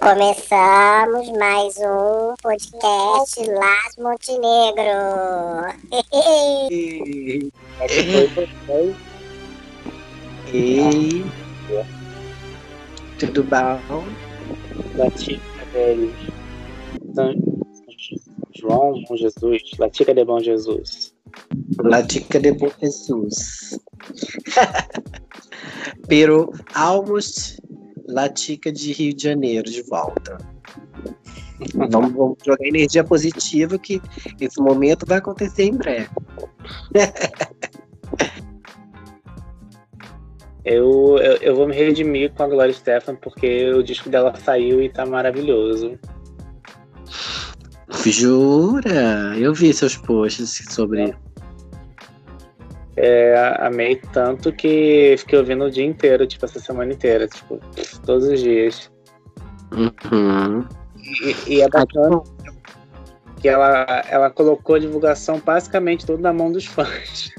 Começamos mais um podcast Las Montenegro. Ei, tudo bom? Latica deles. São João, Bom Jesus. Latica de Bom Jesus. Latica de Bom Jesus. Pero almost Latica de Rio de Janeiro de volta. Vamos, vamos jogar energia positiva que esse momento vai acontecer em breve. Eu, eu, eu, vou me redimir com a Gloria Stefan porque o disco dela saiu e tá maravilhoso. Jura? Eu vi seus posts sobre. É, amei tanto que fiquei ouvindo o dia inteiro, tipo, essa semana inteira, tipo, todos os dias. Uhum. E, e é bacana que ela, ela colocou a divulgação basicamente toda na mão dos fãs.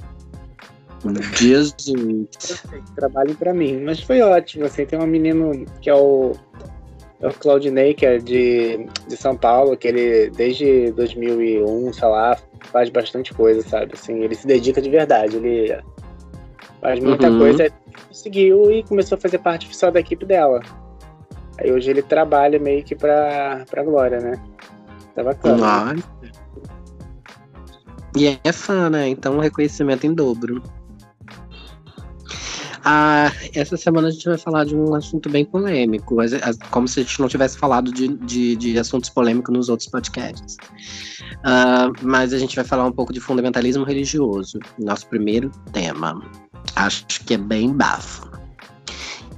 Jesus. Trabalhem para mim. Mas foi ótimo. Assim, tem um menino que é o, o Claudinei, que é de, de São Paulo, que ele desde 2001, sei lá, faz bastante coisa, sabe? Assim, ele se dedica de verdade. Ele faz muita Uhum. coisa. Conseguiu e começou a fazer parte oficial da equipe dela. Aí hoje ele trabalha meio que pra, pra Glória, né? Tá bacana. Olha. E é fã, né? Então reconhecimento em dobro. Ah, essa semana a gente vai falar de um assunto bem polêmico, as- como se a gente não tivesse falado de, de, de assuntos polêmicos nos outros podcasts. Ah, mas a gente vai falar um pouco de fundamentalismo religioso, nosso primeiro tema. Acho que é bem bafo.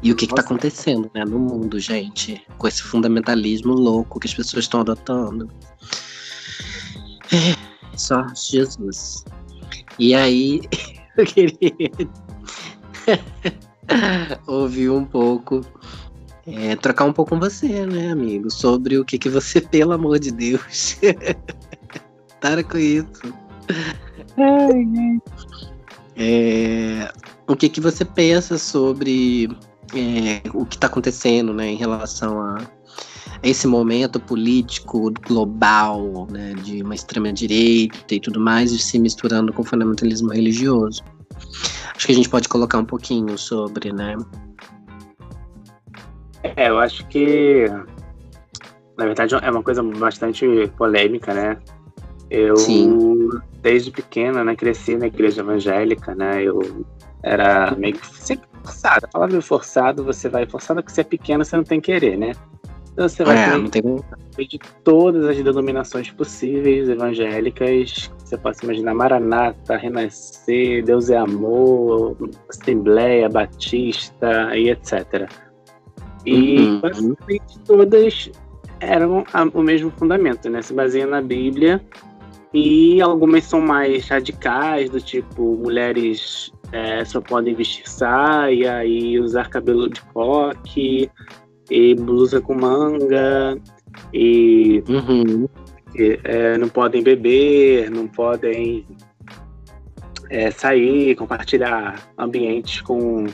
E o que está acontecendo né, no mundo, gente, com esse fundamentalismo louco que as pessoas estão adotando. É, só Jesus. E aí, eu queria ouvir um pouco, é, trocar um pouco com você, né, amigo, sobre o que, que você, pelo amor de Deus, para com isso. É, o que, que você pensa sobre é, o que está acontecendo né, em relação a esse momento político global, né, de uma extrema direita e tudo mais, e se misturando com o fundamentalismo religioso. Acho que a gente pode colocar um pouquinho sobre, né? É, eu acho que na verdade é uma coisa bastante polêmica, né? Eu Sim. desde pequena, né, cresci na igreja evangélica, né? Eu era meio que sempre forçado. A palavra forçado, você vai forçado porque você é pequeno, você não tem querer, né? Então você vai É, ter tem de todas as denominações possíveis evangélicas. Você pode imaginar Maranata, Renascer, Deus é Amor, Assembleia, Batista e etc. E Uhum. basicamente todas eram a- o mesmo fundamento, né? Se baseia na Bíblia e algumas são mais radicais, do tipo mulheres é, só podem vestir saia e usar cabelo de coque e blusa com manga e Uhum. É, não podem beber, não podem é, sair, compartilhar ambientes com,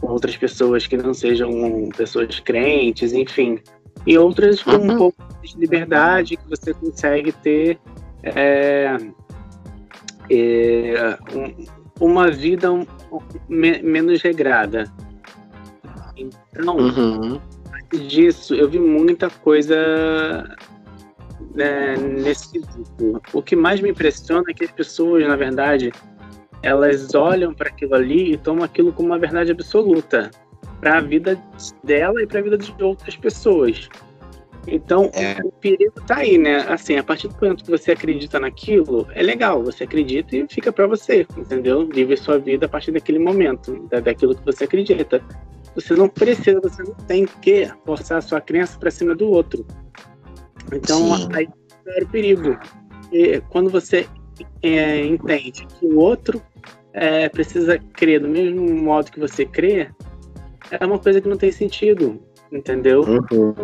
com outras pessoas que não sejam pessoas crentes, enfim. E outras com Uhum. um pouco de liberdade que você consegue ter é, é, um- uma vida um- me- menos regrada. Então, Uhum. disso, eu vi muita coisa né, nesse quesito. O que mais me impressiona é que as pessoas, na verdade, elas olham para aquilo ali e tomam aquilo como uma verdade absoluta para a vida dela e para a vida de outras pessoas. Então, É. o perigo tá aí, né? Assim, a partir do momento que você acredita naquilo, é legal, você acredita e fica para você, entendeu? Vive sua vida a partir daquele momento, da- daquilo que você acredita. Você não precisa, você não tem que forçar a sua crença para cima do outro. Então, Sim. aí era o perigo. E quando você é, entende que o outro é, precisa crer do mesmo modo que você crê, é uma coisa que não tem sentido, entendeu? Uhum.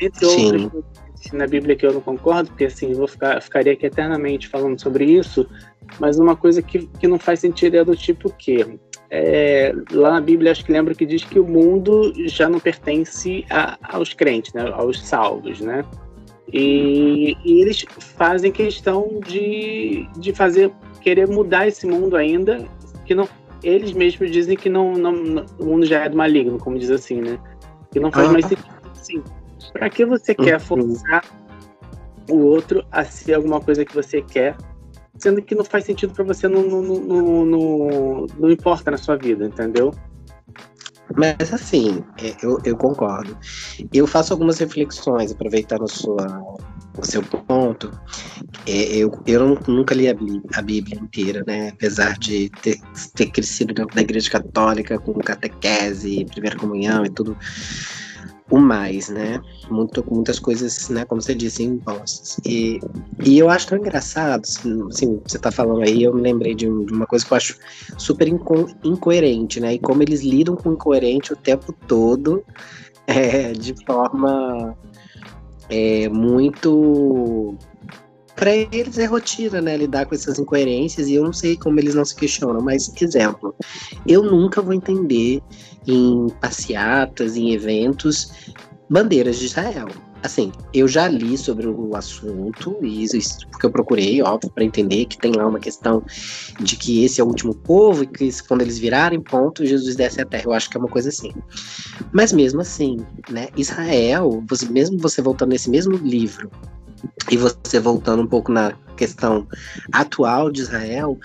Entre outras coisas na Bíblia que eu não concordo, porque assim, eu vou ficar, ficaria aqui eternamente falando sobre isso, mas uma coisa que, que não faz sentido é do tipo que é, lá na Bíblia acho que lembra que diz que o mundo já não pertence a, aos crentes, né, aos salvos, né? E, e, eles fazem questão de, de fazer querer mudar esse mundo ainda, que não eles mesmos dizem que não, não, não o mundo já é do maligno, como diz assim, né? Que não faz ah. mais sentido assim. Para que você quer uhum. forçar o outro a ser alguma coisa que você quer, sendo que não faz sentido para você, não, não, não, não, não importa na sua vida, entendeu? Mas assim, é, eu, eu concordo. Eu faço algumas reflexões, aproveitando sua, o seu ponto. É, eu, eu nunca li a Bíblia, a Bíblia, inteira, né? Apesar de ter, ter crescido dentro da igreja católica, com catequese, primeira comunhão e tudo o mais, né? Muito, muitas coisas, né, como você disse, impostas. E, e eu acho tão engraçado, assim, assim você tá falando aí, eu me lembrei de, de uma coisa que eu acho super inco incoerente, né? E como eles lidam com incoerente o tempo todo, é, de forma é, muito para eles é rotina, né, lidar com essas incoerências e eu não sei como eles não se questionam, mas exemplo, eu nunca vou entender em passeatas, em eventos, bandeiras de Israel. Assim, eu já li sobre o assunto, e isso porque eu procurei, óbvio, para entender que tem lá uma questão de que esse é o último povo e que quando eles virarem ponto, Jesus desce a terra. Eu acho que é uma coisa assim. Mas mesmo assim, né, Israel, você, mesmo você voltando nesse mesmo livro, e você voltando um pouco na questão atual de Israel,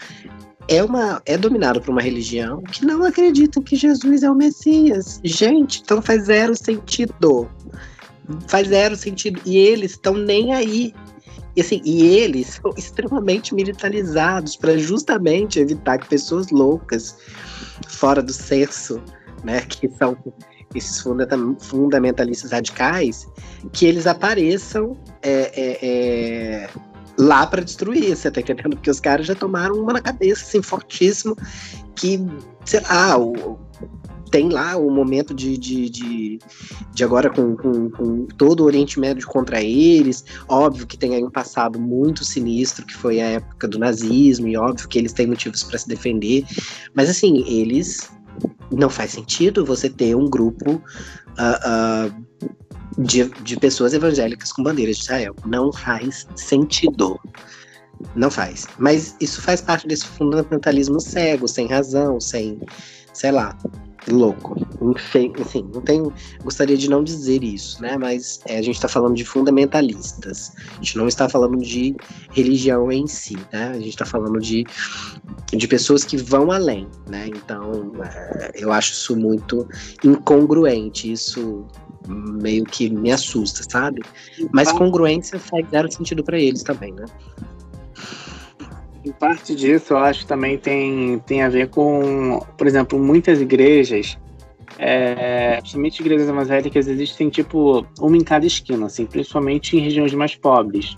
é, uma, é dominado por uma religião que não acredita que Jesus é o Messias. Gente, então faz zero sentido. Faz zero sentido. E eles estão nem aí. E, assim, e eles são extremamente militarizados para justamente evitar que pessoas loucas, fora do senso, né, que são esses fundamentalistas radicais, que eles apareçam é, é, é, lá para destruir, você tá entendendo? Porque os caras já tomaram uma na cabeça, assim, fortíssimo, que, sei lá, o, tem lá o momento de, de, de, de agora com, com, com, todo o Oriente Médio contra eles. Óbvio que tem aí um passado muito sinistro, que foi a época do nazismo, e óbvio que eles têm motivos para se defender. Mas assim, eles não faz sentido você ter um grupo uh, uh, de, de pessoas evangélicas com bandeiras de Israel. Não faz sentido. Não faz. Mas isso faz parte desse fundamentalismo cego, sem razão, sem, sei lá, louco. Enfim, assim, não tenho, gostaria de não dizer isso, né? Mas é, a gente está falando de fundamentalistas. A gente não está falando de religião em si, né? A gente está falando de, de pessoas que vão além, né? Então, é, eu acho isso muito incongruente. Isso meio que me assusta, sabe? Mas congruência faz zero sentido para eles também, né? Em parte disso, eu acho também tem, tem a ver com, por exemplo, muitas igrejas, é, principalmente igrejas evangélicas, existem tipo uma em cada esquina, assim, principalmente em regiões mais pobres.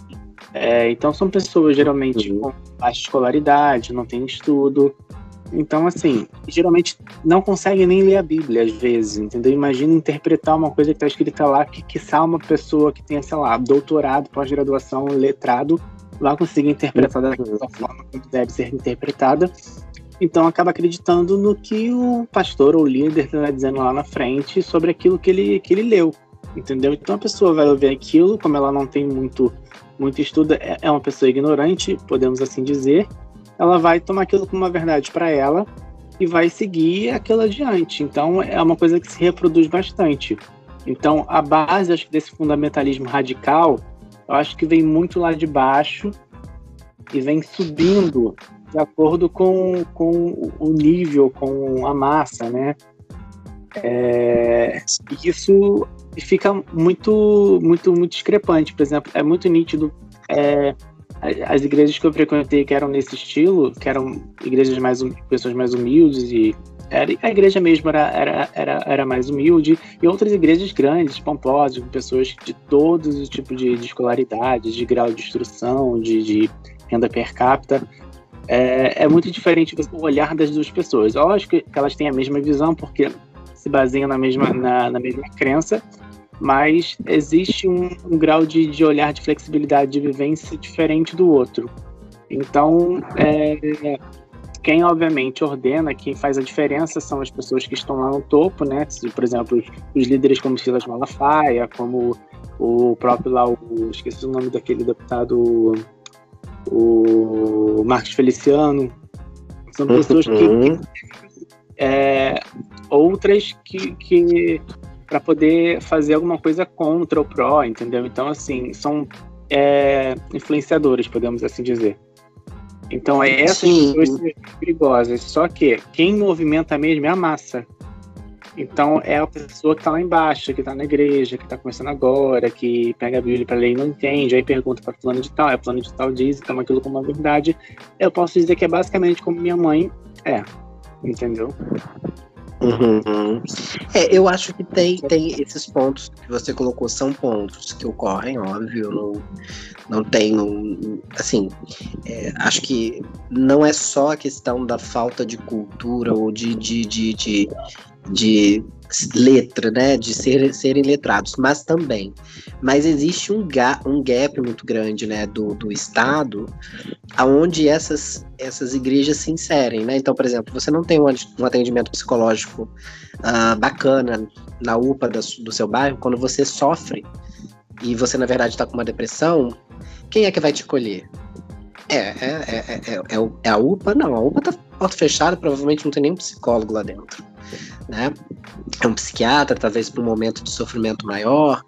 É, então são pessoas geralmente uhum. com baixa escolaridade, não têm estudo, então, assim, geralmente não conseguem nem ler a Bíblia às vezes, entendeu? Imagina interpretar uma coisa que está escrita lá, que, que uma pessoa que tenha, sei lá, doutorado, pós-graduação, letrado, vai conseguir interpretar daquela forma como deve ser interpretada. Então acaba acreditando no que o pastor ou líder está dizendo lá na frente sobre aquilo que ele, que ele leu, entendeu? Então a pessoa vai ouvir aquilo, como ela não tem muito, muito estudo, é, é uma pessoa ignorante, podemos assim dizer, ela vai tomar aquilo como uma verdade para ela e vai seguir aquilo adiante. Então é uma coisa que se reproduz bastante. Então a base acho que desse fundamentalismo radical eu acho que vem muito lá de baixo e vem subindo de acordo com, com o nível, com a massa, né? É, isso fica muito, muito, muito discrepante. Por exemplo, é muito nítido é, as igrejas que eu frequentei que eram nesse estilo, que eram igrejas mais pessoas mais humildes e era, a igreja mesmo era, era, era, era mais humilde, e outras igrejas grandes, pomposas, com pessoas de todos os tipos de, de escolaridade, de grau de instrução, de, de renda per capita. É, é, muito diferente o olhar das duas pessoas. Lógico que elas têm a mesma visão, porque se baseiam na mesma, na, na mesma crença, mas existe um, um grau de, de olhar, de flexibilidade, de vivência diferente do outro. Então, é, quem obviamente ordena, quem faz a diferença são as pessoas que estão lá no topo, né? Por exemplo, os líderes como Silas Malafaia, como o próprio lá, o, esqueci o nome daquele deputado, o Marcos Feliciano. São pessoas que. Uhum. É, outras que, que para poder fazer alguma coisa contra o pró, entendeu? Então, assim, são é, influenciadores, podemos assim dizer. Então, é essas Sim. pessoas são perigosas. Só que quem movimenta mesmo é a massa. Então, é a pessoa que está lá embaixo, que está na igreja, que está começando agora, que pega a Bíblia para ler e não entende, aí pergunta para plano de tal, é plano de tal diz, toma aquilo como uma verdade. Eu posso dizer que é basicamente como minha mãe é, entendeu? Uhum. É, eu acho que tem, tem esses pontos que você colocou, são pontos que ocorrem, óbvio, não, não tenho, assim, é, acho que não é só a questão da falta de cultura ou de, de, de, de, de letra, né, de ser, serem letrados, mas também, mas existe um, ga, um gap muito grande, né, do, do Estado, aonde essas, essas igrejas se inserem, né, então, por exemplo, você não tem um, um atendimento psicológico uh, bacana na UPA do, do seu bairro, quando você sofre e você, na verdade, está com uma depressão, quem é que vai te colher? É, é, é, é, é, é a UPA? Não, a UPA tá porta fechada, provavelmente não tem nenhum psicólogo lá dentro. Né? É um psiquiatra, talvez para um momento de sofrimento maior.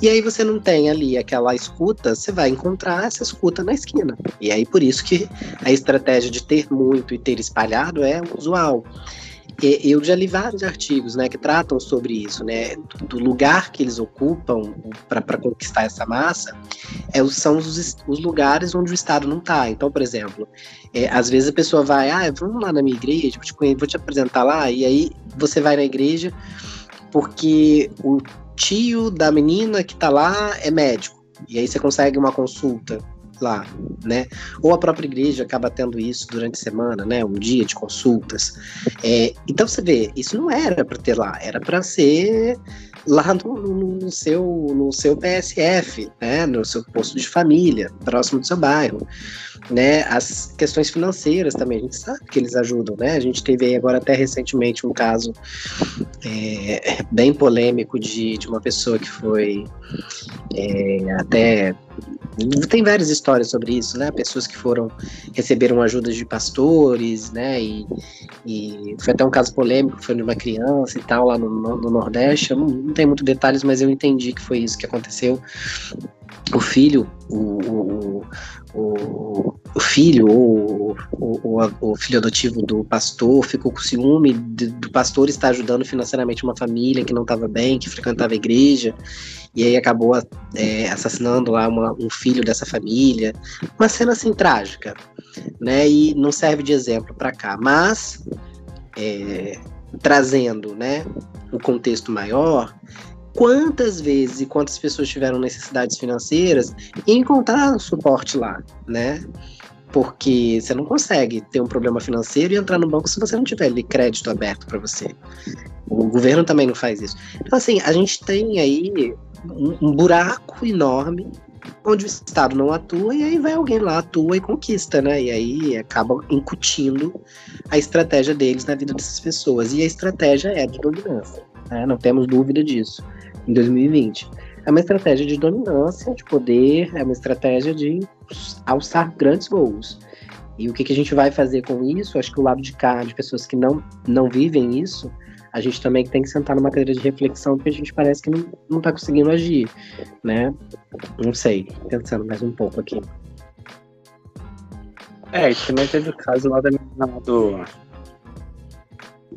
E aí você não tem ali aquela escuta, você vai encontrar essa escuta na esquina. E aí por isso que a estratégia de ter muito e ter espalhado é usual eu já li vários artigos né, que tratam sobre isso, né, do lugar que eles ocupam para conquistar essa massa, é, são os, os, lugares onde o Estado não está. Então, por exemplo, é, às vezes a pessoa vai, ah, vamos lá na minha igreja, vou te, vou te apresentar lá, e aí você vai na igreja porque o tio da menina que está lá é médico, e aí você consegue uma consulta lá, né? Ou a própria igreja acaba tendo isso durante a semana, né? Um dia de consultas. É, então você vê, isso não era para ter lá, era para ser lá no, no, seu, no seu PSF, né? No seu posto de família, próximo do seu bairro. Né, as questões financeiras também, a gente sabe que eles ajudam, né? A gente teve aí agora até recentemente um caso é, bem polêmico de, de uma pessoa que foi é, até tem várias histórias sobre isso, né? Pessoas que foram receberam ajudas de pastores, né? E, e foi até um caso polêmico, foi de uma criança e tal lá no, no Nordeste. Eu não, não tenho muitos detalhes, mas eu entendi que foi isso que aconteceu. O filho, o, o, o, o filho ou o, o, filho adotivo do pastor ficou com ciúme de, do pastor estar ajudando financeiramente uma família que não estava bem, que frequentava a igreja, e aí acabou é, assassinando lá uma, um filho dessa família. Uma cena assim trágica, né? E não serve de exemplo para cá, mas é, trazendo, né, o contexto maior, quantas vezes e quantas pessoas tiveram necessidades financeiras e encontraram suporte lá, né? Porque você não consegue ter um problema financeiro e entrar no banco se você não tiver ali crédito aberto para você. O governo também não faz isso. Então, assim, a gente tem aí um, um buraco enorme onde o Estado não atua e aí vai alguém lá, atua e conquista, né? E aí acaba incutindo a estratégia deles na vida dessas pessoas. E a estratégia é de dominância, né? não temos dúvida disso, em 2020. É uma estratégia de dominância, de poder, é uma estratégia de alçar grandes voos. E o que, que a gente vai fazer com isso? Acho que o lado de cá, de pessoas que não, não vivem isso, a gente também tem que sentar numa cadeira de reflexão, porque a gente parece que não, não tá conseguindo agir, né? Não sei, pensando mais um pouco aqui. É, também teve o caso lá da do,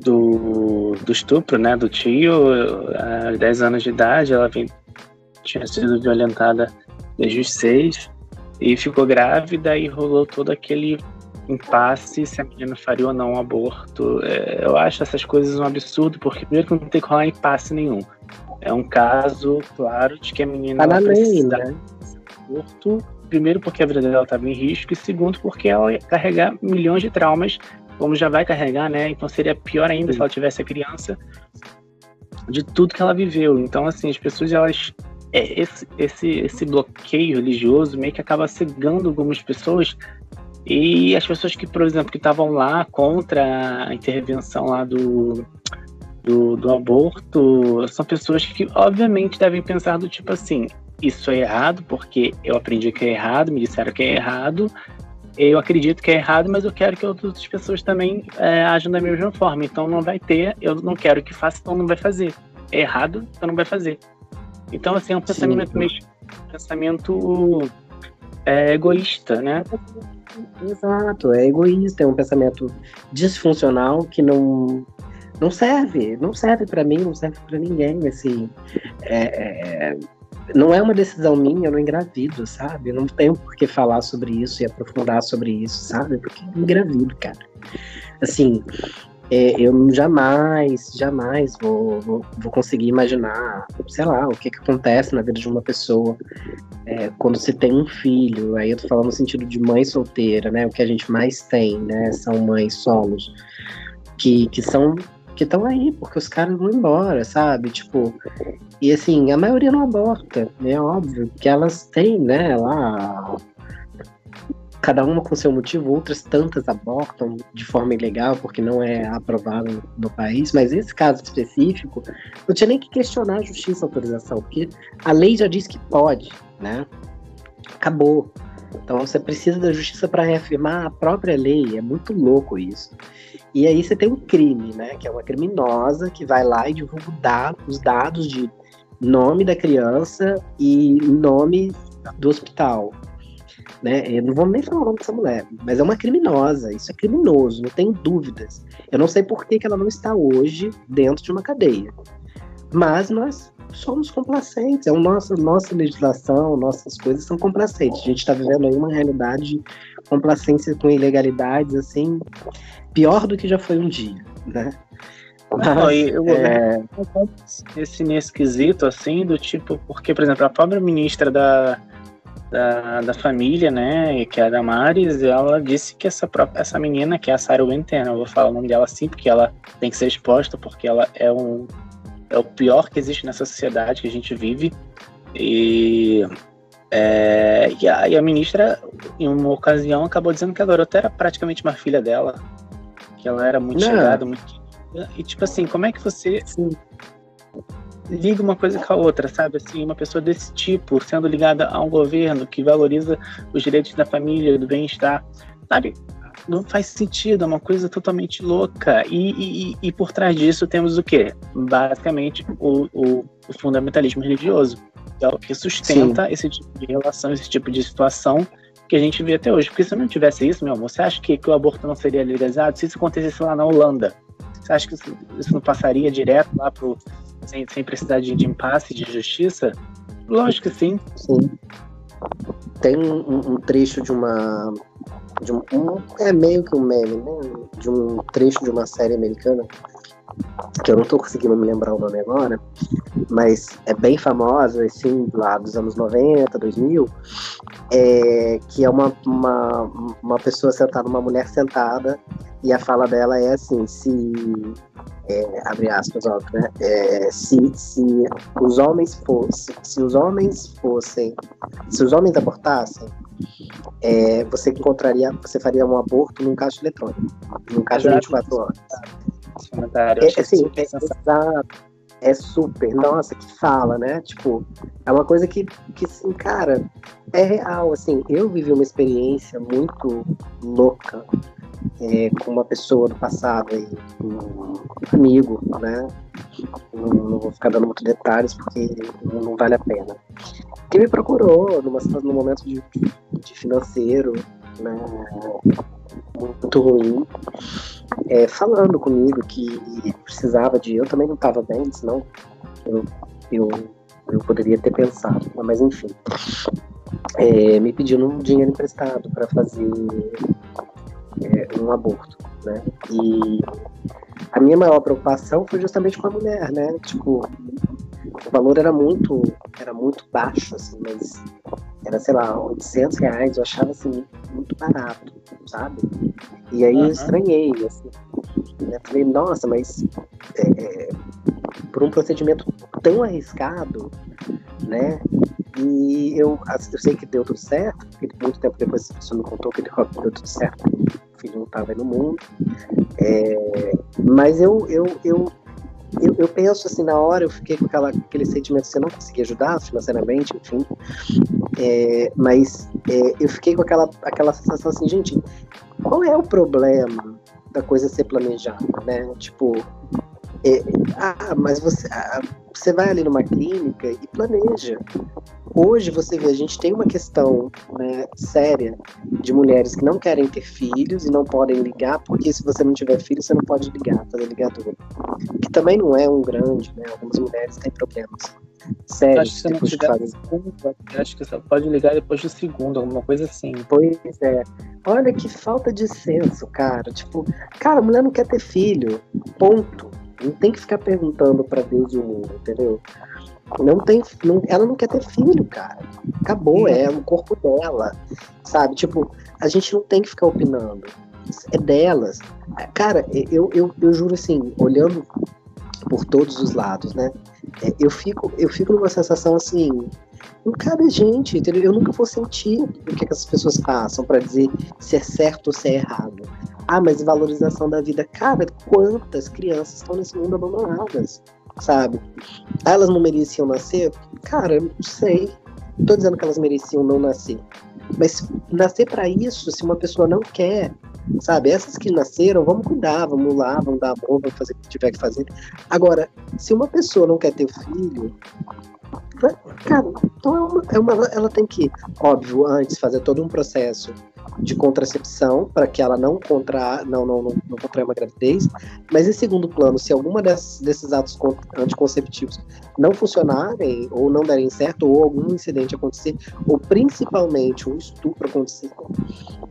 do, do estupro, né? Do tio, há 10 anos de idade, ela vem, tinha sido violentada desde os 6 e ficou grávida e rolou todo aquele impasse se a menina faria ou não um aborto. É, eu acho essas coisas um absurdo, porque primeiro que não tem que rolar impasse nenhum. É um caso, claro, de que a menina tá precisa né? de aborto. Primeiro porque a vida dela estava em risco e segundo porque ela ia carregar milhões de traumas, como já vai carregar, né? Então seria pior ainda Sim. se ela tivesse a criança de tudo que ela viveu. Então, assim, as pessoas elas é, esse, esse, esse bloqueio religioso meio que acaba cegando algumas pessoas E as pessoas que, por exemplo, que estavam lá contra a intervenção lá do, do, do aborto, são pessoas que, obviamente, devem pensar do tipo assim, isso é errado, porque eu aprendi que é errado, me disseram que é errado, eu acredito que é errado, mas eu quero que outras pessoas também é, ajam da mesma forma. Então não vai ter, eu não quero que faça, então não vai fazer. É errado, então não vai fazer. Então, assim, é um pensamento Sim. meio pensamento é, egoísta, né? Exato, é egoísta, é um pensamento disfuncional que não não serve, não serve para mim, não serve para ninguém, assim. É, é, não é uma decisão minha, eu não engravido, sabe? Eu não tenho por que falar sobre isso e aprofundar sobre isso, sabe? Porque eu engravido, cara. Assim, é, eu jamais, jamais vou, vou, vou, conseguir imaginar, sei lá, o que, que acontece na vida de uma pessoa é, quando se tem um filho. Aí eu tô falando no sentido de mãe solteira, né? O que a gente mais tem, né? São mães solos, que, que são que estão aí, porque os caras vão embora, sabe? Tipo, e assim, a maioria não aborta, né? óbvio, que elas têm, né, lá. Cada uma com seu motivo, outras tantas abortam de forma ilegal, porque não é aprovado no país, mas esse caso específico, não tinha nem que questionar a justiça a autorização, porque a lei já diz que pode, né? Acabou. Então você precisa da justiça para reafirmar a própria lei, é muito louco isso. E aí você tem um crime, né? Que é uma criminosa que vai lá e divulga os dados de nome da criança e nome do hospital. Né? Eu não vou nem falar o nome dessa mulher, mas é uma criminosa, isso é criminoso, não tenho dúvidas. Eu não sei por que, que ela não está hoje dentro de uma cadeia. Mas nós somos complacentes, é a nossa, nossa legislação, nossas coisas são complacentes. A gente está vivendo aí uma realidade de complacência com ilegalidades, assim, pior do que já foi um dia, né? Não, eu, é... esse nesse quesito, assim, do tipo, porque, por exemplo, a própria ministra da, da, da família, né, que é a Damares, ela disse que essa, própria, essa menina, que é a Sarah Winter, eu vou falar o nome dela assim, porque ela tem que ser exposta, porque ela é, um, é o pior que existe nessa sociedade que a gente vive, e, é, e, a, e a ministra, em uma ocasião, acabou dizendo que a garota era praticamente uma filha dela, que ela era muito Não. chegada, muito e tipo assim, como é que você assim, liga uma coisa com a outra, sabe? Assim, uma pessoa desse tipo, sendo ligada a um governo que valoriza os direitos da família, do bem-estar, sabe? Não faz sentido, é uma coisa totalmente louca. E, e, e por trás disso temos o quê? Basicamente o, o, o fundamentalismo religioso, que é o que sustenta Sim. esse tipo de relação, esse tipo de situação que a gente vê até hoje. Porque se não tivesse isso, meu amor, você acha que, que o aborto não seria legalizado? Se isso acontecesse lá na Holanda, você acha que isso, isso não passaria direto lá pro. sem, sem precisar de, de impasse, de justiça? Lógico que sim. Sim. Tem um, um trecho de uma. De um, um, é meio que um meme, né? De um trecho de uma série americana que eu não estou conseguindo me lembrar o nome agora, mas é bem famosa, assim, lá dos anos 90, 2000, é, que é uma, uma, uma pessoa sentada, uma mulher sentada, e a fala dela é assim, se, é, abre aspas, óbvio, né, é, se, se os homens fossem, se os homens fossem, se os homens abortassem, é, você encontraria, você faria um aborto num caixa eletrônico, num caixa de 24 horas comentário. É, assim, é, exato. É super, nossa, que fala, né? Tipo, é uma coisa que, que assim, cara, é real, assim. Eu vivi uma experiência muito louca é, com uma pessoa do passado aí, um amigo, né? Não, não, vou ficar dando muitos detalhes porque não, não, vale a pena. Que me procurou numa, num momento de, de financeiro, né? Muito ruim é, falando comigo que precisava de. Eu também não estava bem, senão eu, eu, eu poderia ter pensado, mas enfim. É, me pedindo um dinheiro emprestado para fazer é, um aborto, né? E a minha maior preocupação foi justamente com a mulher, né? Tipo, o valor era muito, era muito baixo, assim, mas era, sei lá, 800 reais, eu achava, assim, muito barato, sabe? E aí uhum. eu estranhei, assim, né? Falei, nossa, mas é, é, por um procedimento tão arriscado, né? E eu, eu sei que deu tudo certo, porque muito tempo depois a pessoa me contou que deu, deu tudo certo, filho não estava no mundo. É, mas eu, eu, eu, eu, eu, penso assim, na hora eu fiquei com aquela, aquele sentimento que você não conseguia ajudar financeiramente, enfim. É, mas é, eu fiquei com aquela, aquela sensação assim, gente, qual é o problema da coisa ser planejada, né? Tipo, é, ah, mas você, ah, você vai ali numa clínica e planeja. Hoje você vê, a gente tem uma questão né, séria de mulheres que não querem ter filhos e não podem ligar, porque se você não tiver filho, você não pode ligar, fazer ligadura. Que também não é um grande, né? Algumas mulheres têm problemas sérios. Acho que se não tiver segundo, acho que você pode ligar depois do segundo, alguma coisa assim. Pois é. Olha que falta de senso, cara. Tipo, cara, a mulher não quer ter filho. Ponto. Não tem que ficar perguntando para Deus e o mundo, entendeu? Não tem, não, ela não quer ter filho, cara. Acabou, é o corpo dela, sabe? Tipo, a gente não tem que ficar opinando. É delas. Cara, eu, eu, eu juro assim, olhando por todos os lados, né? É, eu fico, eu fico numa sensação assim, não cabe gente, entendeu? Eu nunca vou sentir o que, que as pessoas passam para dizer se é certo ou se é errado. Ah, mas valorização da vida. Cara, quantas crianças estão nesse mundo abandonadas, sabe? Elas não mereciam nascer? Cara, não sei. Não tô dizendo que elas mereciam não nascer. Mas nascer para isso, se uma pessoa não quer, sabe? Essas que nasceram, vamos cuidar, vamos lá, vamos dar amor, vamos fazer o que tiver que fazer. Agora, se uma pessoa não quer ter filho, cara, então é uma, é uma, ela tem que, óbvio, antes fazer todo um processo de contracepção para que ela não contra não, não, não, não contraia uma gravidez, mas em segundo plano, se alguma desses, desses atos anticonceptivos não funcionarem ou não derem certo ou algum incidente acontecer, ou principalmente um estupro acontecer,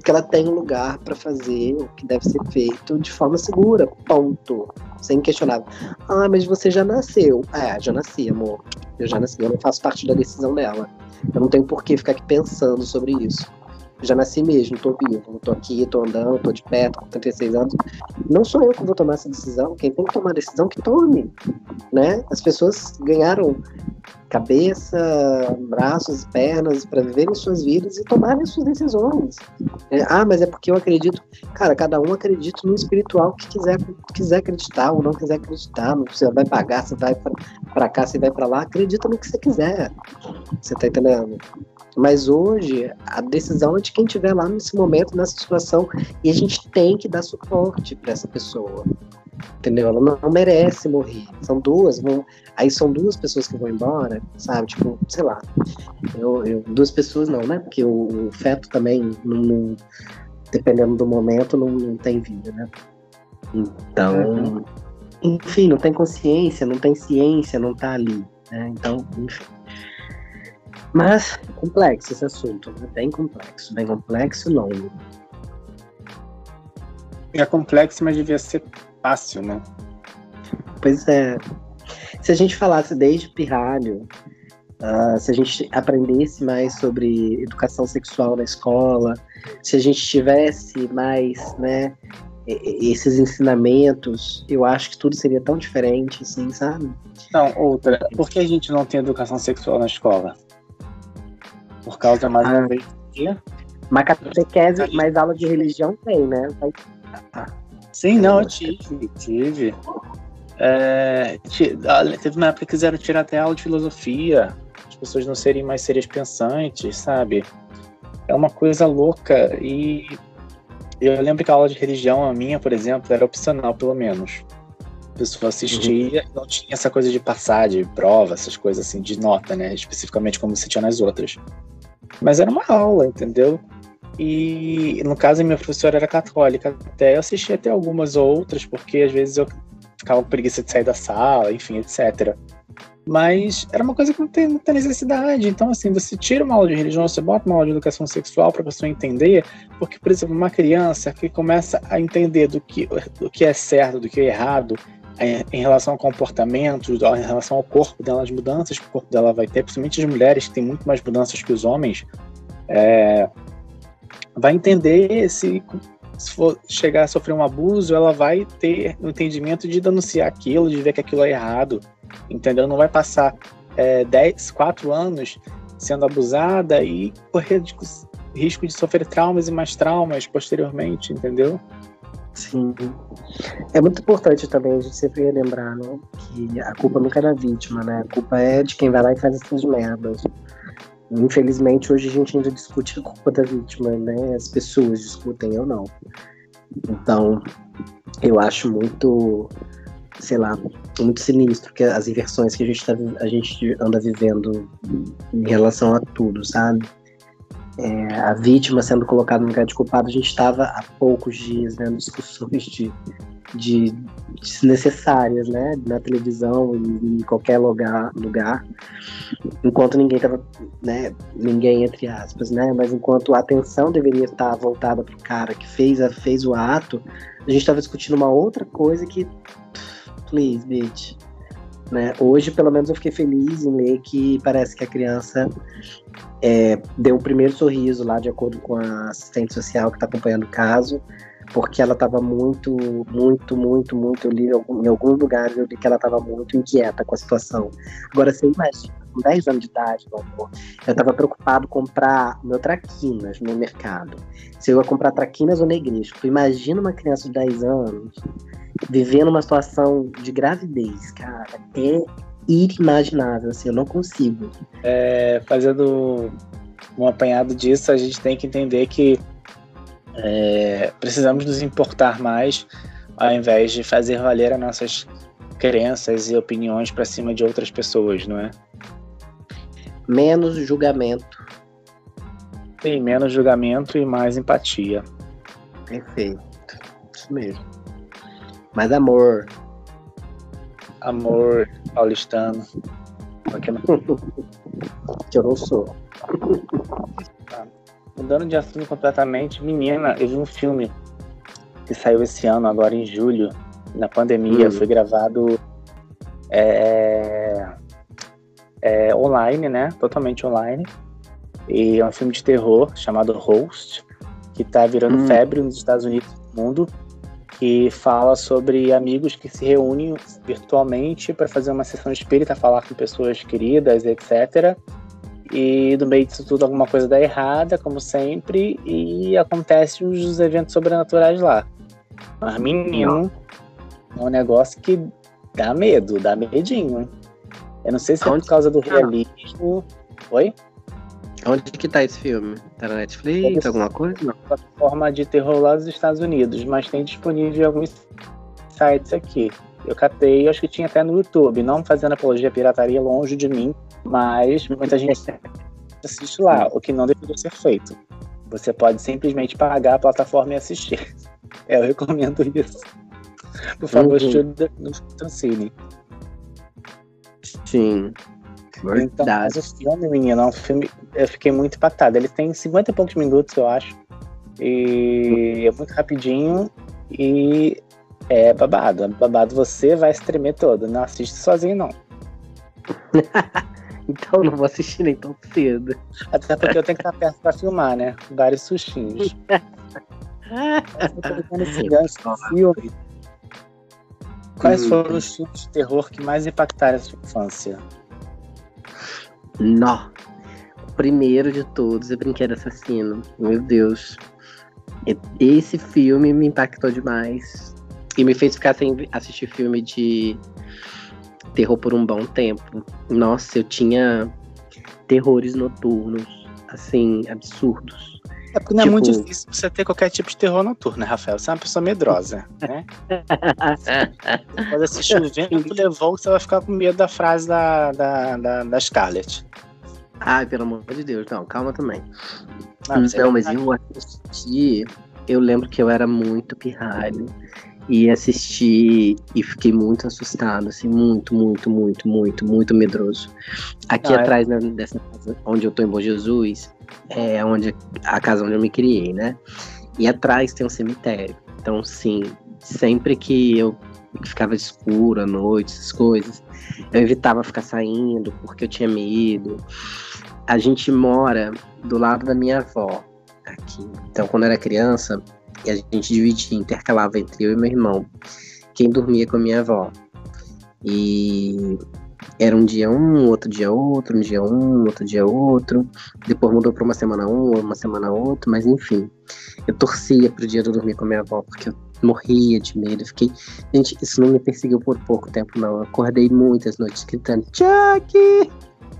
que ela tem um lugar para fazer o que deve ser feito de forma segura, ponto, sem questionar. Ah, mas você já nasceu. É, já nasci, amor. Eu já nasci, eu não faço parte da decisão dela. Eu não tenho por que ficar aqui pensando sobre isso já nasci mesmo, tô vivo, tô aqui, tô andando, tô de pé, tô com 36 anos. Não sou eu que vou tomar essa decisão, quem tem que tomar a decisão que tome, né? As pessoas ganharam cabeça, braços, pernas para viverem suas vidas e tomarem suas decisões. É, ah, mas é porque eu acredito. Cara, cada um acredita no espiritual que quiser, quiser acreditar ou não quiser acreditar. Você vai pagar, você vai para cá, você vai para lá. Acredita no que você quiser. Você tá entendendo? Mas hoje, a decisão é de quem estiver lá nesse momento, nessa situação, e a gente tem que dar suporte para essa pessoa. Entendeu? Ela não, merece morrer. São duas, vão, aí são duas pessoas que vão embora, sabe? Tipo, sei lá. Eu, eu duas pessoas não, né? Porque o, o feto também, não, não, dependendo do momento, não, não tem vida, né? Então, uhum. enfim, não tem consciência, não tem ciência, não tá ali. Né? Então, enfim. Mas complexo esse assunto, né? bem complexo, bem complexo e longo. É complexo, mas devia ser fácil, né? Pois é. Se a gente falasse desde pirralho, uh, se a gente aprendesse mais sobre educação sexual na escola, se a gente tivesse mais, né, esses ensinamentos, eu acho que tudo seria tão diferente, assim, sabe? Não, outra, por que a gente não tem educação sexual na escola? Por causa, mais uma ah. vez. Mas catequese, mas aula de religião tem, né? Vai... Sim, não, eu tive, tive. É, teve uma época que quiseram tirar até aula de filosofia, as pessoas não serem mais serias pensantes, sabe? É uma coisa louca e eu lembro que a aula de religião, a minha, por exemplo, era opcional, pelo menos. A pessoa assistia uhum. não tinha essa coisa de passar, de prova, essas coisas assim, de nota, né? Especificamente como você tinha nas outras. Mas era uma aula, entendeu? E no caso, a minha professora era católica até. Eu assistia até algumas outras, porque às vezes eu ficava com preguiça de sair da sala, enfim, etc. Mas era uma coisa que não tem, tem necessidade. Então, assim, você tira uma aula de religião, você bota uma aula de educação sexual para a pessoa entender, porque, por exemplo, uma criança que começa a entender do que, do que é certo, do que é errado, em relação ao comportamento, em relação ao corpo dela, as mudanças que o corpo dela vai ter, principalmente as mulheres que têm muito mais mudanças que os homens, é, vai entender se, se for chegar a sofrer um abuso, ela vai ter o entendimento de denunciar aquilo, de ver que aquilo é errado, entendeu? Não vai passar é, 10, 4 anos sendo abusada e correr risco de sofrer traumas e mais traumas posteriormente, entendeu? Sim. É muito importante também a gente sempre relembrar, né? Que a culpa nunca é da vítima, né? A culpa é de quem vai lá e faz essas merdas. Infelizmente, hoje a gente ainda discute a culpa da vítima, né? As pessoas discutem ou não. Então, eu acho muito, sei lá, muito sinistro que as inversões que a gente, tá, a gente anda vivendo em relação a tudo, sabe? É, a vítima sendo colocada no lugar de culpado, a gente estava há poucos dias né, discussões de, de desnecessárias né, na televisão e em qualquer lugar, lugar enquanto ninguém estava, né, ninguém entre aspas, né, mas enquanto a atenção deveria estar voltada para o cara que fez, a, fez o ato, a gente estava discutindo uma outra coisa que, please, bitch, né? Hoje, pelo menos, eu fiquei feliz em ler que parece que a criança é, deu o primeiro sorriso lá, de acordo com a assistente social que está acompanhando o caso, porque ela estava muito, muito, muito, muito. Eu li em alguns lugares, eu li que ela estava muito inquieta com a situação. Agora, você imagina, com 10 anos de idade, meu amor, eu estava preocupado com comprar meu traquinas no mercado. Se eu ia comprar traquinas ou negresco. Imagina uma criança de 10 anos vivendo uma situação de gravidez, cara, é inimaginável, assim, eu não consigo. É, fazendo um apanhado disso, a gente tem que entender que é, precisamos nos importar mais ao invés de fazer valer as nossas crenças e opiniões para cima de outras pessoas, não é? Menos julgamento. Sim, menos julgamento e mais empatia. Perfeito. Isso mesmo. Mais amor. Amor paulistano. que eu não sou. Tá. Mudando de assunto completamente, menina, eu vi um filme que saiu esse ano, agora em julho, na pandemia, hum. foi gravado é, é, online, né? Totalmente online. E é um filme de terror chamado Host, que tá virando hum. febre nos Estados Unidos e no mundo que fala sobre amigos que se reúnem virtualmente para fazer uma sessão espírita, falar com pessoas queridas, etc. E no meio disso tudo alguma coisa dá errada, como sempre, e acontecem os eventos sobrenaturais lá. Mas menino, é um negócio que dá medo, dá medinho. Eu não sei se é por causa do realismo. Oi? Onde que tá esse filme? Tá na Netflix, alguma coisa? Não. Plataforma de terror lá dos Estados Unidos, mas tem disponível em alguns sites aqui. Eu catei, acho que tinha até no YouTube, não fazendo apologia à pirataria longe de mim, mas muita gente assiste lá, o que não deveria ser feito. Você pode simplesmente pagar a plataforma e assistir. Eu recomendo isso. Por favor, uhum. estude no Cine. Sim. Então, mas o filme, menino, é um filme. Eu fiquei muito impactado. Ele tem 50 e poucos minutos, eu acho. E é muito rapidinho. E é babado. É babado. Você vai se tremer todo. Não assiste sozinho, não. então não vou assistir nem tão cedo. Até porque eu tenho que estar perto pra filmar, né? Vários sustinhos. eu tô esse gancho filme. Quais foram os filmes de terror que mais impactaram a sua infância? Nó. O primeiro de todos é Brinquedo Assassino. Meu Deus. Esse filme me impactou demais. E me fez ficar sem assistir filme de terror por um bom tempo. Nossa, eu tinha terrores noturnos, assim, absurdos. É porque não tipo... é muito tipo difícil você ter qualquer tipo de terror noturno, né, Rafael? Você é uma pessoa medrosa, né? Pode assistir o vento levou, você vai ficar com medo da frase da, da, da, da Scarlett. Ai, pelo amor de Deus, não, calma também. Ah, não, mas eu assisti, eu lembro que eu era muito pirralho e assisti e fiquei muito assustado, assim, muito, muito, muito, muito, muito medroso. Aqui ah, é? atrás é? dessa casa onde eu tô em Bom Jesus, é onde a casa onde eu me criei, né? E atrás tem um cemitério. Então, sim, sempre que eu ficava escuro à noite, essas coisas, eu evitava ficar saindo porque eu tinha medo. A gente mora do lado da minha avó aqui. Então, quando eu era criança, a gente dividia, intercalava entre eu e meu irmão, quem dormia com a minha avó. E era um dia um, outro dia outro, um dia um, outro dia outro. Depois mudou para uma semana um, uma semana outro, mas enfim. Eu torcia pro dia de eu dormir com a minha avó, porque eu morria de medo. Eu fiquei. Gente, isso não me perseguiu por pouco tempo, não. Eu acordei muitas noites gritando: Chuck!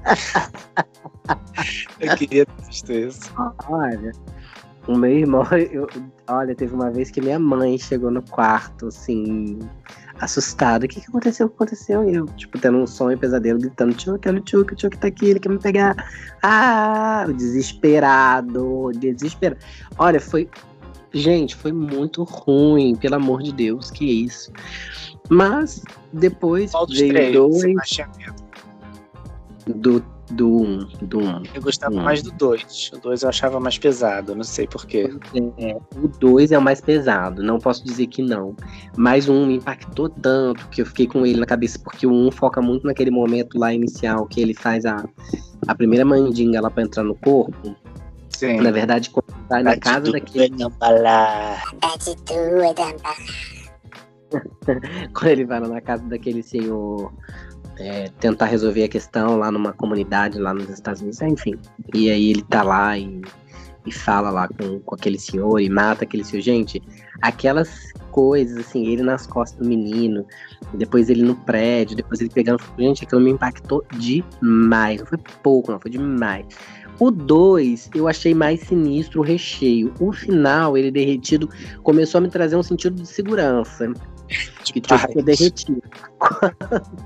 eu queria ter isso. Olha, o meu irmão, eu, olha, teve uma vez que minha mãe chegou no quarto, assim, assustada. O que, que aconteceu? O que aconteceu? E eu, tipo, tendo um sonho pesadelo, gritando: Tchuc, olha o Tchuc, o Tchuc tá aqui, ele quer me pegar. Ah, desesperado, desesperado. Olha, foi. Gente, foi muito ruim, pelo amor de Deus, que isso. Mas depois Qual veio três dois. medo? Do, do um, do um. Eu gostava Hum. mais do 2. O 2 eu achava mais pesado, não sei porquê. É, o 2 é o mais pesado, não posso dizer que não. Mas o 1 um me impactou tanto que eu fiquei com ele na cabeça, porque o 1 um foca muito naquele momento lá inicial que ele faz a, a primeira mandinga lá pra entrar no corpo. Sim. Na verdade, quando ele vai na casa daquele. Quando ele vai lá na casa daquele senhor é, tentar resolver a questão lá numa comunidade lá nos Estados Unidos, enfim. E aí ele tá lá e, e fala lá com, com aquele senhor e mata aquele senhor. Gente, aquelas coisas, assim, ele nas costas do menino, depois ele no prédio, depois ele pegando. Gente, aquilo me impactou demais. Não foi pouco, não, foi demais. O 2, eu achei mais sinistro o recheio. O final, ele derretido, começou a me trazer um sentido de segurança. Que ser derretido.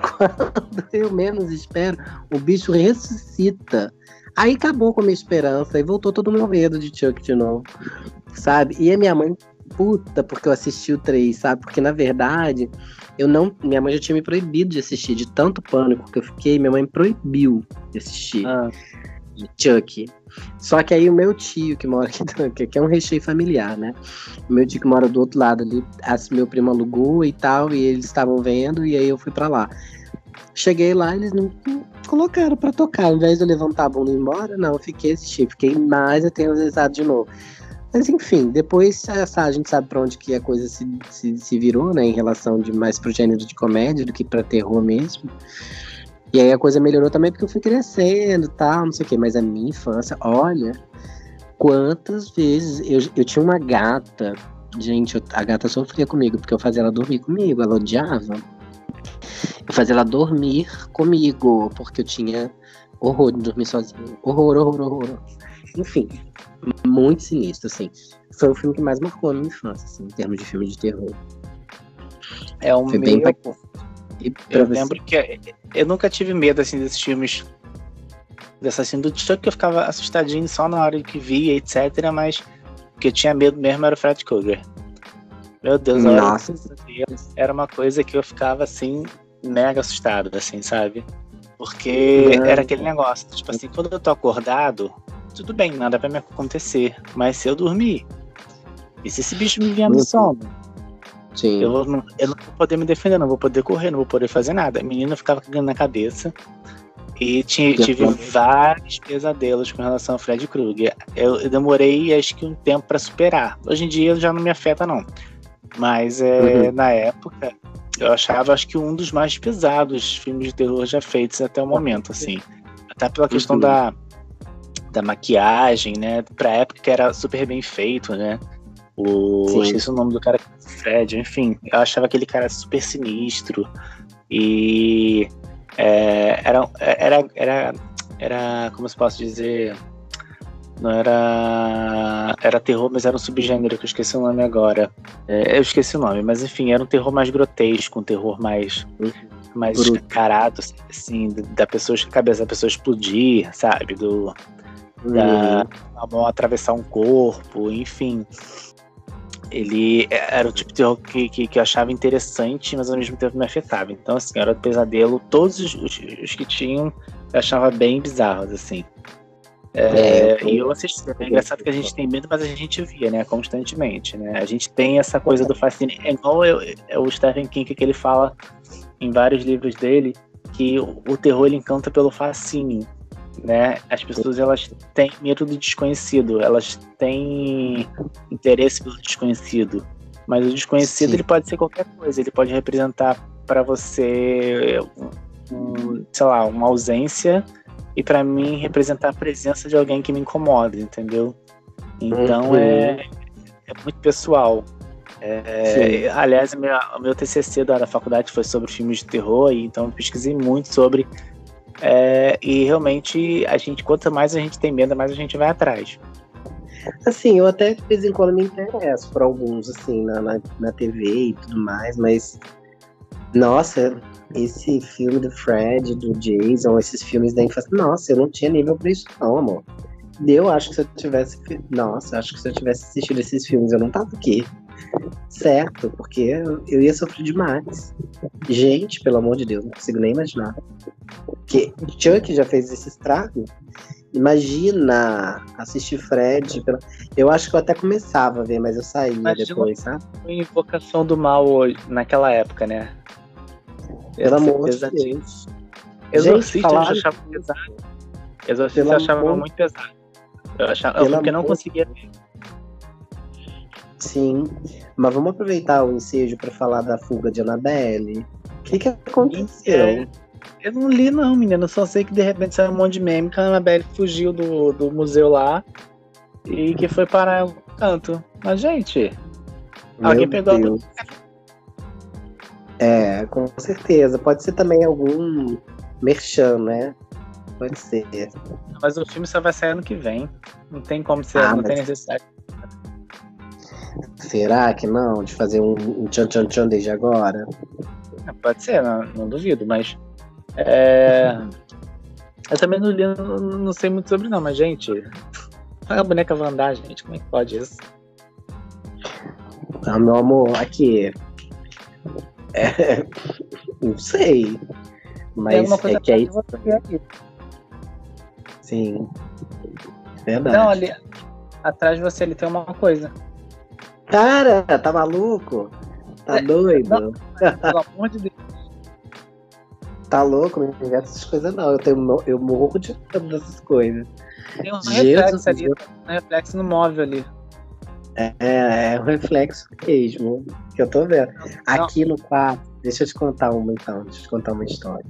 Quando, eu menos espero, o bicho ressuscita. Aí acabou com a minha esperança e voltou todo o meu medo de Chuck de novo. Sabe? E a minha mãe, puta, porque eu assisti o 3, sabe? Porque na verdade, eu não. Minha mãe já tinha me proibido de assistir, de tanto pânico que eu fiquei, minha mãe proibiu de assistir Ah, de Chuck. Só que aí o meu tio que mora aqui, que é um recheio familiar, né? O meu tio que mora do outro lado ali, as- meu primo alugou e tal, e eles estavam vendo, e aí eu fui pra lá. Cheguei lá, eles não colocaram pra tocar. Ao invés de eu levantar a bunda e ir embora, não, eu fiquei assistindo, fiquei mais aterrorizado de novo. Mas enfim, depois essa, a gente sabe pra onde que a coisa se, se, se virou, né? Em relação de mais pro gênero de comédia do que pra terror mesmo. E aí a coisa melhorou também porque eu fui crescendo e tal, não sei o quê. Mas a minha infância, olha, quantas vezes eu, eu tinha uma gata. Gente, eu- a gata sofria comigo, porque eu fazia ela dormir comigo, ela odiava. Eu fazia ela dormir comigo, porque eu tinha horror de dormir sozinho. Horror, horror, horror. Enfim, muito sinistro, assim. Foi o filme que mais marcou a minha infância, assim, em termos de filme de terror. é o Foi bem meu. impactante. Eu você? lembro que eu nunca tive medo assim desses filmes dessa assim do Chuck que eu ficava assustadinho só na hora que via, etc. Mas o que eu tinha medo mesmo era o Fred Krueger. Meu Deus, Nossa. era uma coisa que eu ficava assim mega assustado, assim, sabe? Porque Não. era aquele negócio, tipo assim, quando eu tô acordado, tudo bem, nada vai me acontecer. Mas se eu dormir, e se esse bicho me vier no sono, Sim. eu, não, eu não vou poder me defender, não vou poder correr, não vou poder fazer nada. A menina ficava cagando na cabeça. E ti- Que tive vários pesadelos com relação ao Fred Krueger. Eu, eu demorei acho que um tempo pra superar. Hoje em dia já não me afeta, não. Mas é, Uhum. na época, eu achava acho que um dos mais pesados filmes de terror já feitos até o momento, assim. Até pela questão Uhum. da, da maquiagem, né? Pra época que era super bem feito, né? O, Sim. esqueci o nome do cara, Fred, enfim. Eu achava aquele cara super sinistro. E é, era, era, era, era, como se posso dizer, não era, era terror, mas era um subgênero que eu esqueci o nome agora. É, eu esqueci o nome, mas enfim, era um terror mais grotesco, um terror mais, mais Bruto. escancarado, assim, da pessoa, a cabeça da pessoa explodir, sabe, do da a mão atravessar um corpo, enfim. Ele era o tipo de terror que, que, que eu achava interessante, mas ao mesmo tempo me afetava. Então, assim, era do pesadelo, todos os, os, os que tinham eu achava bem bizarros, assim. É, É, e eu assisti. É engraçado que a gente tem medo, mas a gente via, né? Constantemente, né? A gente tem essa coisa do fascínio. É igual eu, é o Stephen King que ele fala em vários livros dele que o, o terror ele encanta pelo fascínio, né? As pessoas elas têm medo do desconhecido, elas têm interesse pelo desconhecido, mas o desconhecido Sim. ele pode ser qualquer coisa, ele pode representar para você um, sei lá, uma ausência e pra mim representar a presença de alguém que me incomoda, entendeu? Então Uhum. é, é muito pessoal. É, aliás, o meu, o meu TCC da, da faculdade foi sobre filmes de terror, e então eu pesquisei muito sobre. É, e realmente, a gente, quanto mais a gente tem medo, mais a gente vai atrás. Assim, eu até de vez em quando me interesso por alguns, assim, na, na, na TV e tudo mais, mas. Nossa, esse filme do Fred, do Jason, esses filmes da infância. Nossa, eu não tinha nível pra isso, não, amor. Eu acho que se eu tivesse. Nossa, acho que se eu tivesse assistido esses filmes, eu não tava aqui. Certo, porque eu ia sofrer demais. Gente, pelo amor de Deus, não consigo nem imaginar. Porque Chuck já fez esse estrago. Imagina assistir Fred. pela- Eu acho que eu até começava a ver, mas eu saía Imagina- depois, sabe? Foi Invocação do Mal hoje, naquela época, né? Pelo amor de Deus. Exorcista eu achava pesado. Exorcista eu achava amor- muito pesado. Eu achava, eu porque não conseguia ver. Sim. Mas vamos aproveitar o ensejo para falar da fuga de Annabelle. O que, que aconteceu? É, Eu não li, não, menino. Eu só sei que de repente saiu um monte de meme que a Annabelle fugiu do, do museu lá e que foi parar o canto. Mas, gente, alguém Meu pegou a Deus. É, com certeza. Pode ser também algum merchan, né? Pode ser. mas o filme só vai sair ano que vem. Não tem como ser, Ah, não mas- tem necessidade. Será que não? De fazer um, um tchan tchan tchan desde agora? Pode ser, não, não duvido, mas. É... Eu também não li, não, não sei muito sobre, não, mas, gente. A boneca vai andar, gente. Como é que pode isso? Ah, meu amor, aqui. É, não sei. Mas é que aí, aqui. sim. Verdade. Não, ali. Atrás de você ali tem uma coisa. Cara, tá maluco? Tá É, doido? não. Pelo amor de Deus. Tá louco? Não inventa essas coisas, não. Eu, tenho, eu morro de medo dessas coisas. Tem um Jesus, reflexo ali. Deus. Um reflexo no móvel ali. É, é um reflexo mesmo. Que eu tô vendo. Aqui no quarto, deixa eu te contar uma então. Deixa eu te contar uma história.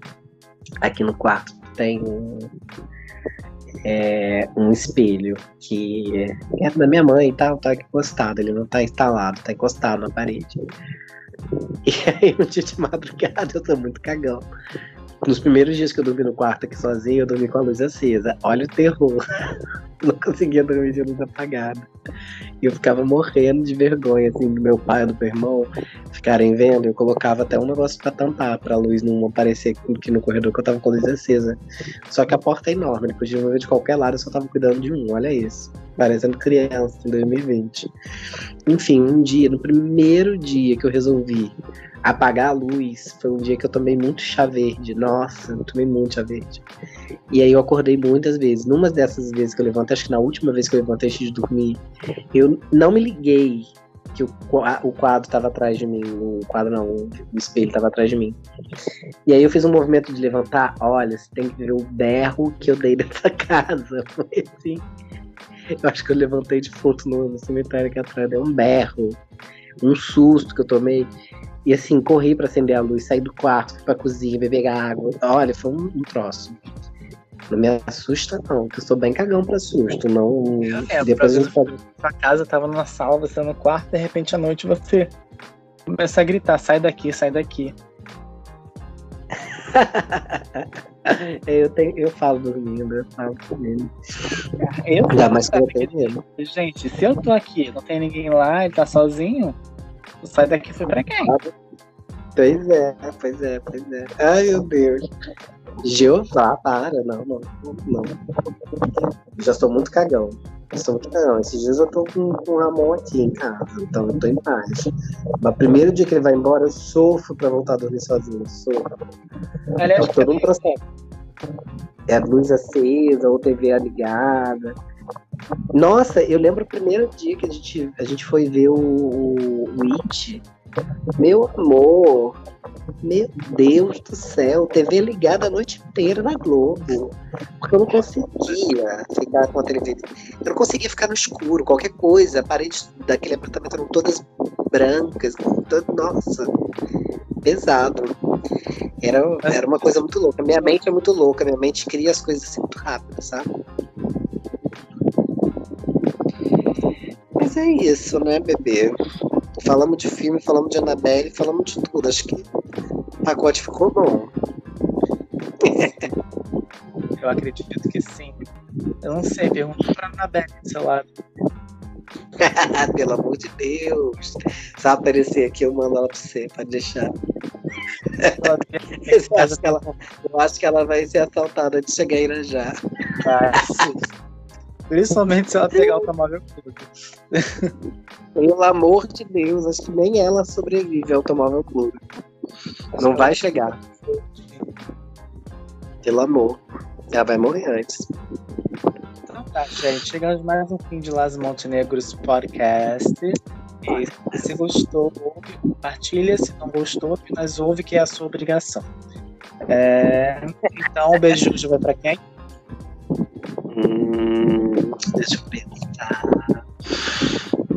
Aqui no quarto tem um, é, um espelho que é da minha mãe e tal, tá encostado. Ele não tá instalado, tá encostado na parede. E aí, um dia de madrugada, eu tô muito cagão. Nos primeiros dias que eu dormi no quarto aqui sozinho, eu dormi com a luz acesa. Olha o terror. Não conseguia dormir de luz apagada. E eu ficava morrendo de vergonha, assim, do meu pai e do meu irmão ficarem vendo. Eu colocava até um negócio pra tampar, pra luz não aparecer aqui no corredor que eu tava com a luz acesa. Só que a porta é enorme, ele podia ver de qualquer lado, eu só tava cuidando de um, olha isso. Parecendo criança em 2020. Enfim, um dia, no primeiro dia que eu resolvi apagar a luz, foi um dia que eu tomei muito chá verde. Nossa, eu tomei muito chá verde. E aí eu acordei muitas vezes. Numa dessas vezes que eu levantei, acho que na última vez que eu levantei antes de dormir, eu não me liguei que o, o quadro estava atrás de mim. O quadro não, o espelho estava atrás de mim. E aí eu fiz um movimento de levantar. Olha, você tem que ver o berro que eu dei nessa casa. Foi assim. Eu acho que eu levantei de foto no, no cemitério aqui atrás. Deu um berro. Um susto que eu tomei. E assim, corri pra acender a luz, saí do quarto, fui pra cozinha, beber água. Olha, foi um, um troço. Não me assusta, não, que eu sou bem cagão pra susto. Não. Eu lembro, Depois eu vezes Sua casa tava numa sala, você no quarto, de repente à noite você começa a gritar: sai daqui, sai daqui. eu, tenho, eu falo dormindo, eu falo dormindo. Eu, Ainda mais que eu tenho. Gente, se eu tô aqui, não tem ninguém lá, ele tá sozinho, sai daqui foi pra quem? Pois é, pois é, pois é. Ai, meu Deus. Jeová, para, não, não, não. Já sou muito cagão. Eu sou muito cagão. Esses dias eu tô com, com o Ramon aqui em casa, então eu tô em paz. Mas primeiro dia que ele vai embora, eu sofro pra voltar a dormir sozinho. Sofro. Aliás, É todo um processo. É a luz acesa ou TV ligada. Nossa, eu lembro o primeiro dia que a gente, a gente foi ver o, o, o It. Meu amor, meu Deus do céu, TV ligada a noite inteira na Globo. Porque eu não conseguia ficar com a televisão. Eu não conseguia ficar no escuro, qualquer coisa. Paredes daquele apartamento eram todas brancas. Todo, nossa, pesado. Era, era uma coisa muito louca. Minha mente é muito louca, minha mente cria as coisas assim muito rápido, sabe? Mas é isso, né, bebê? Falamos de filme, falamos de Annabelle, falamos de tudo. Acho que o pacote ficou bom. Eu acredito que sim. Eu não sei, pergunta pra Annabelle do seu lado. Pelo amor de Deus. Se ela aparecer aqui, eu mando ela pra você, pode deixar. Eu acho, que ela, eu acho que ela vai ser assaltada de chegar em Irajá. vai, sim. Principalmente se ela pegar o automóvel clube. Pelo amor de Deus, acho que nem ela sobrevive ao Automóvel Clube. Não vai chegar. Pelo amor. Ela vai morrer antes. Então tá, gente. Chegamos mais um fim de Las Montenegros Podcast. E se gostou, ouve, compartilha. Se não gostou, apenas ouve, que é a sua obrigação. É, Então, o beijo vai pra quem? Hum, deixa eu pensar.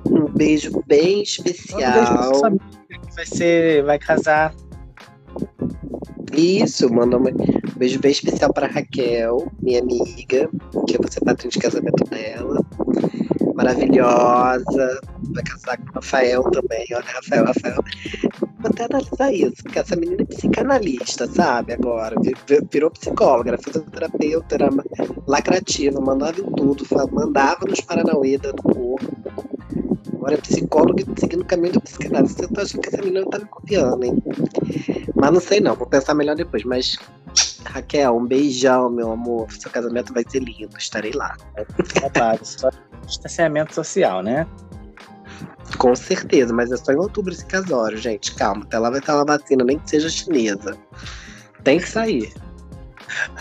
Um beijo bem especial. Sua amiga que Vai ser. Vai casar. Isso, manda um beijo bem especial para Raquel, minha amiga, que eu vou ser padrinho de casamento dela. Maravilhosa. Vai casar com o Rafael também. Olha, Rafael, Rafael. Vou até analisar isso, porque essa menina é psicanalista, sabe? Agora, vi- vi- virou psicóloga, era fisioterapeuta, era lacrativa, mandava em tudo, mandava nos Paranauê do corpo. Agora é psicóloga seguindo o caminho da psicanálise. Eu tô achando que essa menina tá me copiando, hein? Mas não sei não, vou pensar melhor depois. Mas, Raquel, um beijão, meu amor. Seu casamento vai ser lindo, estarei lá. Trabalho. Só distanciamento social, né? Com certeza, mas é só em outubro esse casório, gente. Calma, até lá vai estar uma vacina, nem que seja chinesa. Tem que sair.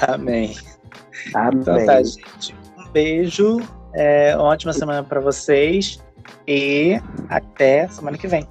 Amém. Amém. Então tá, gente. Um beijo. É, ótima semana pra vocês. E até semana que vem.